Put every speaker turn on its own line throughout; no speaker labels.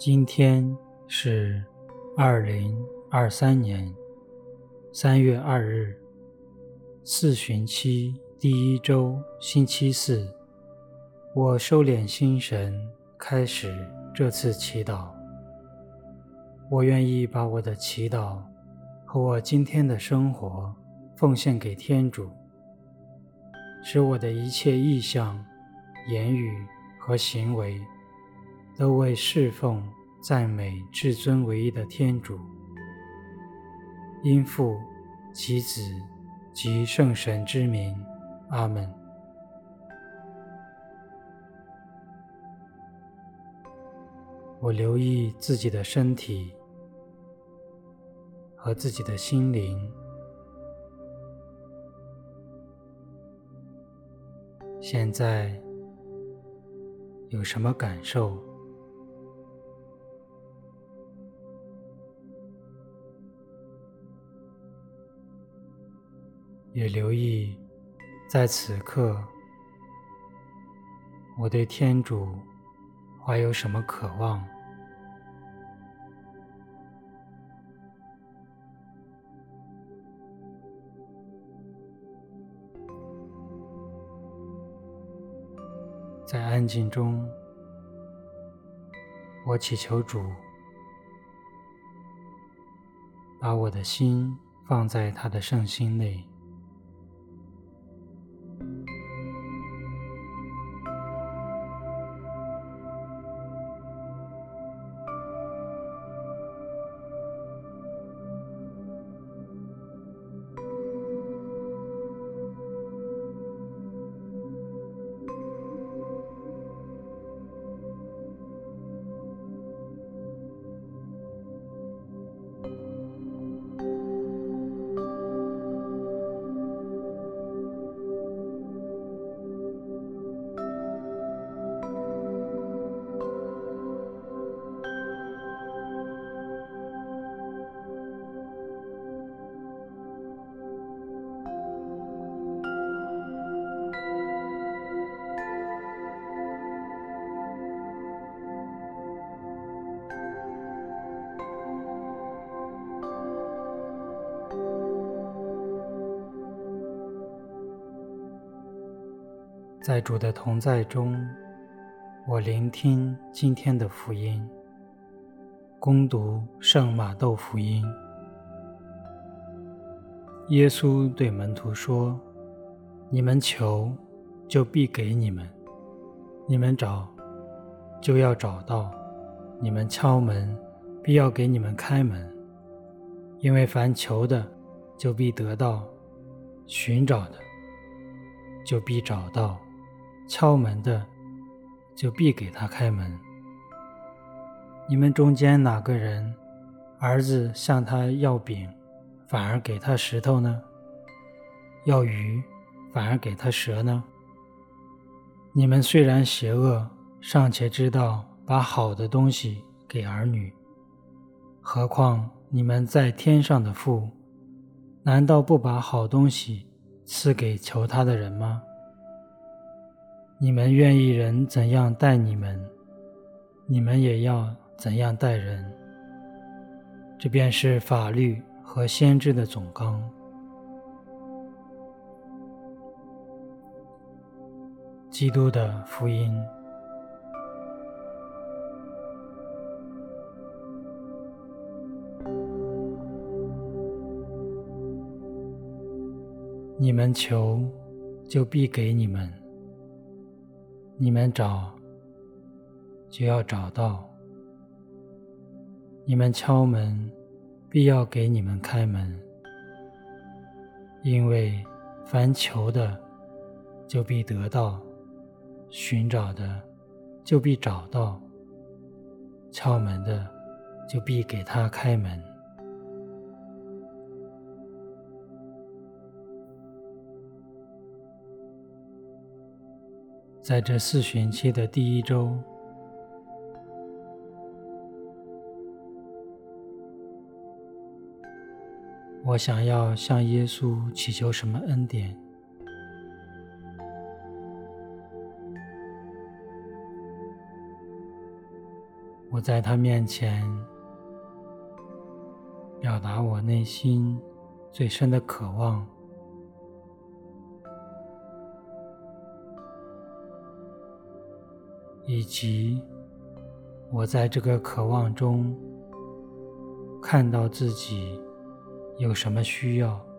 今天是二零二三年三月二日，四旬期第一周星期四。我收敛心神，开始这次祈祷。我愿意把我的祈祷和我今天的生活奉献给天主，使我的一切意向、言语和行为。都为侍奉、赞美至尊唯一的天主，因父及子及圣神之名，阿门。我留意自己的身体和自己的心灵，现在有什么感受？也留意，在此刻，我对天主怀有什么渴望？在安静中，我祈求主把我的心放在他的圣心内。在主的同在中，我聆听今天的福音。恭读圣马窦福音。耶稣对门徒说：“你们求，就必给你们；你们找，就要找到；你们敲门，必要给你们开门。因为凡求的，就必得到；寻找的，就必找到。”敲门的，就必给他开门。你们中间哪个人，儿子向他要饼，反而给他石头呢？要鱼，反而给他蛇呢？你们虽然邪恶，尚且知道把好的东西给儿女，何况你们在天上的父，难道不把好东西赐给求他的人吗？你们愿意人怎样待你们，你们也要怎样待人。这便是法律和先知的总纲。基督的福音。你们求，就必给你们。你们找，就要找到；你们敲门，必要给你们开门。因为凡求的，就必得到；寻找的，就必找到；敲门的，就必给他开门。在这四旬期的第一周，我想要向耶稣祈求什么恩典？我在他面前表达我内心最深的渴望，以及我在这个渴望中看到自己有什么需要。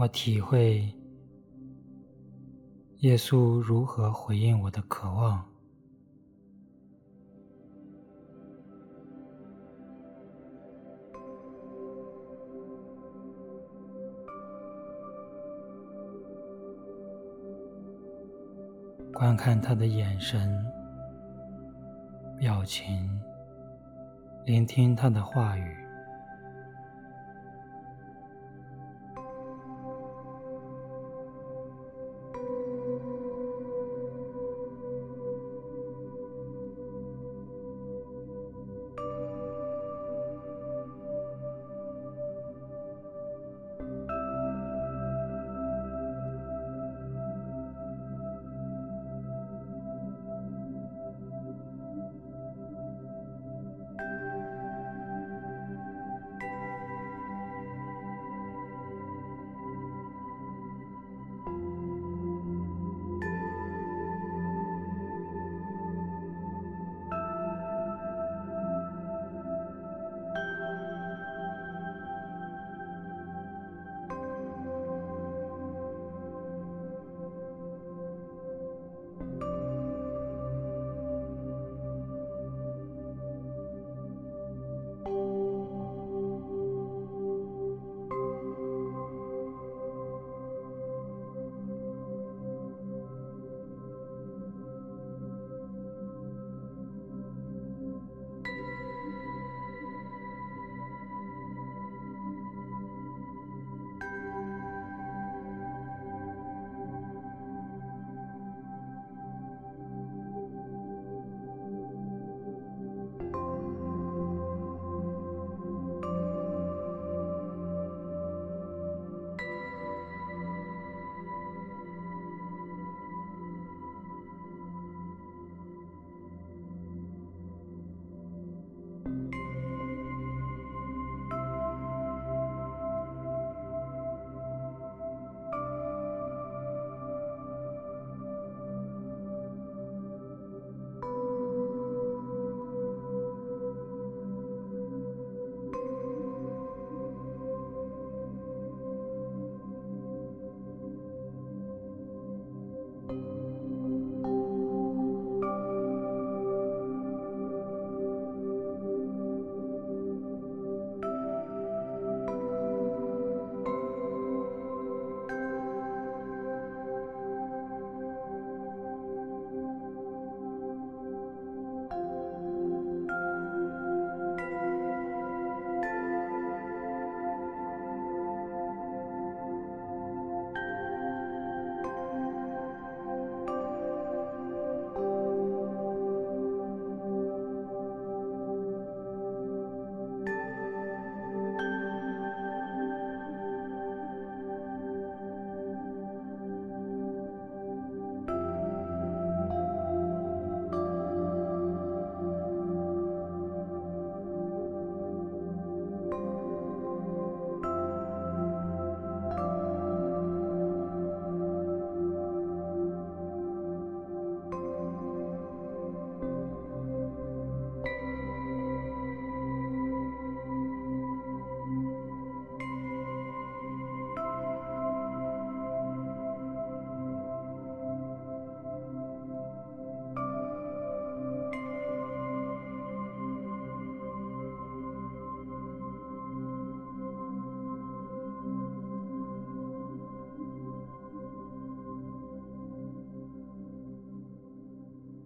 我体会耶稣如何回应我的渴望，观看他的眼神、表情，聆听他的话语。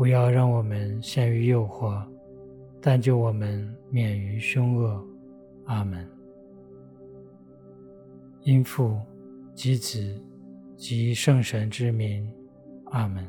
不要让我们陷于诱惑，但救我们免于凶恶。阿门。因父及子及圣神之名。阿门。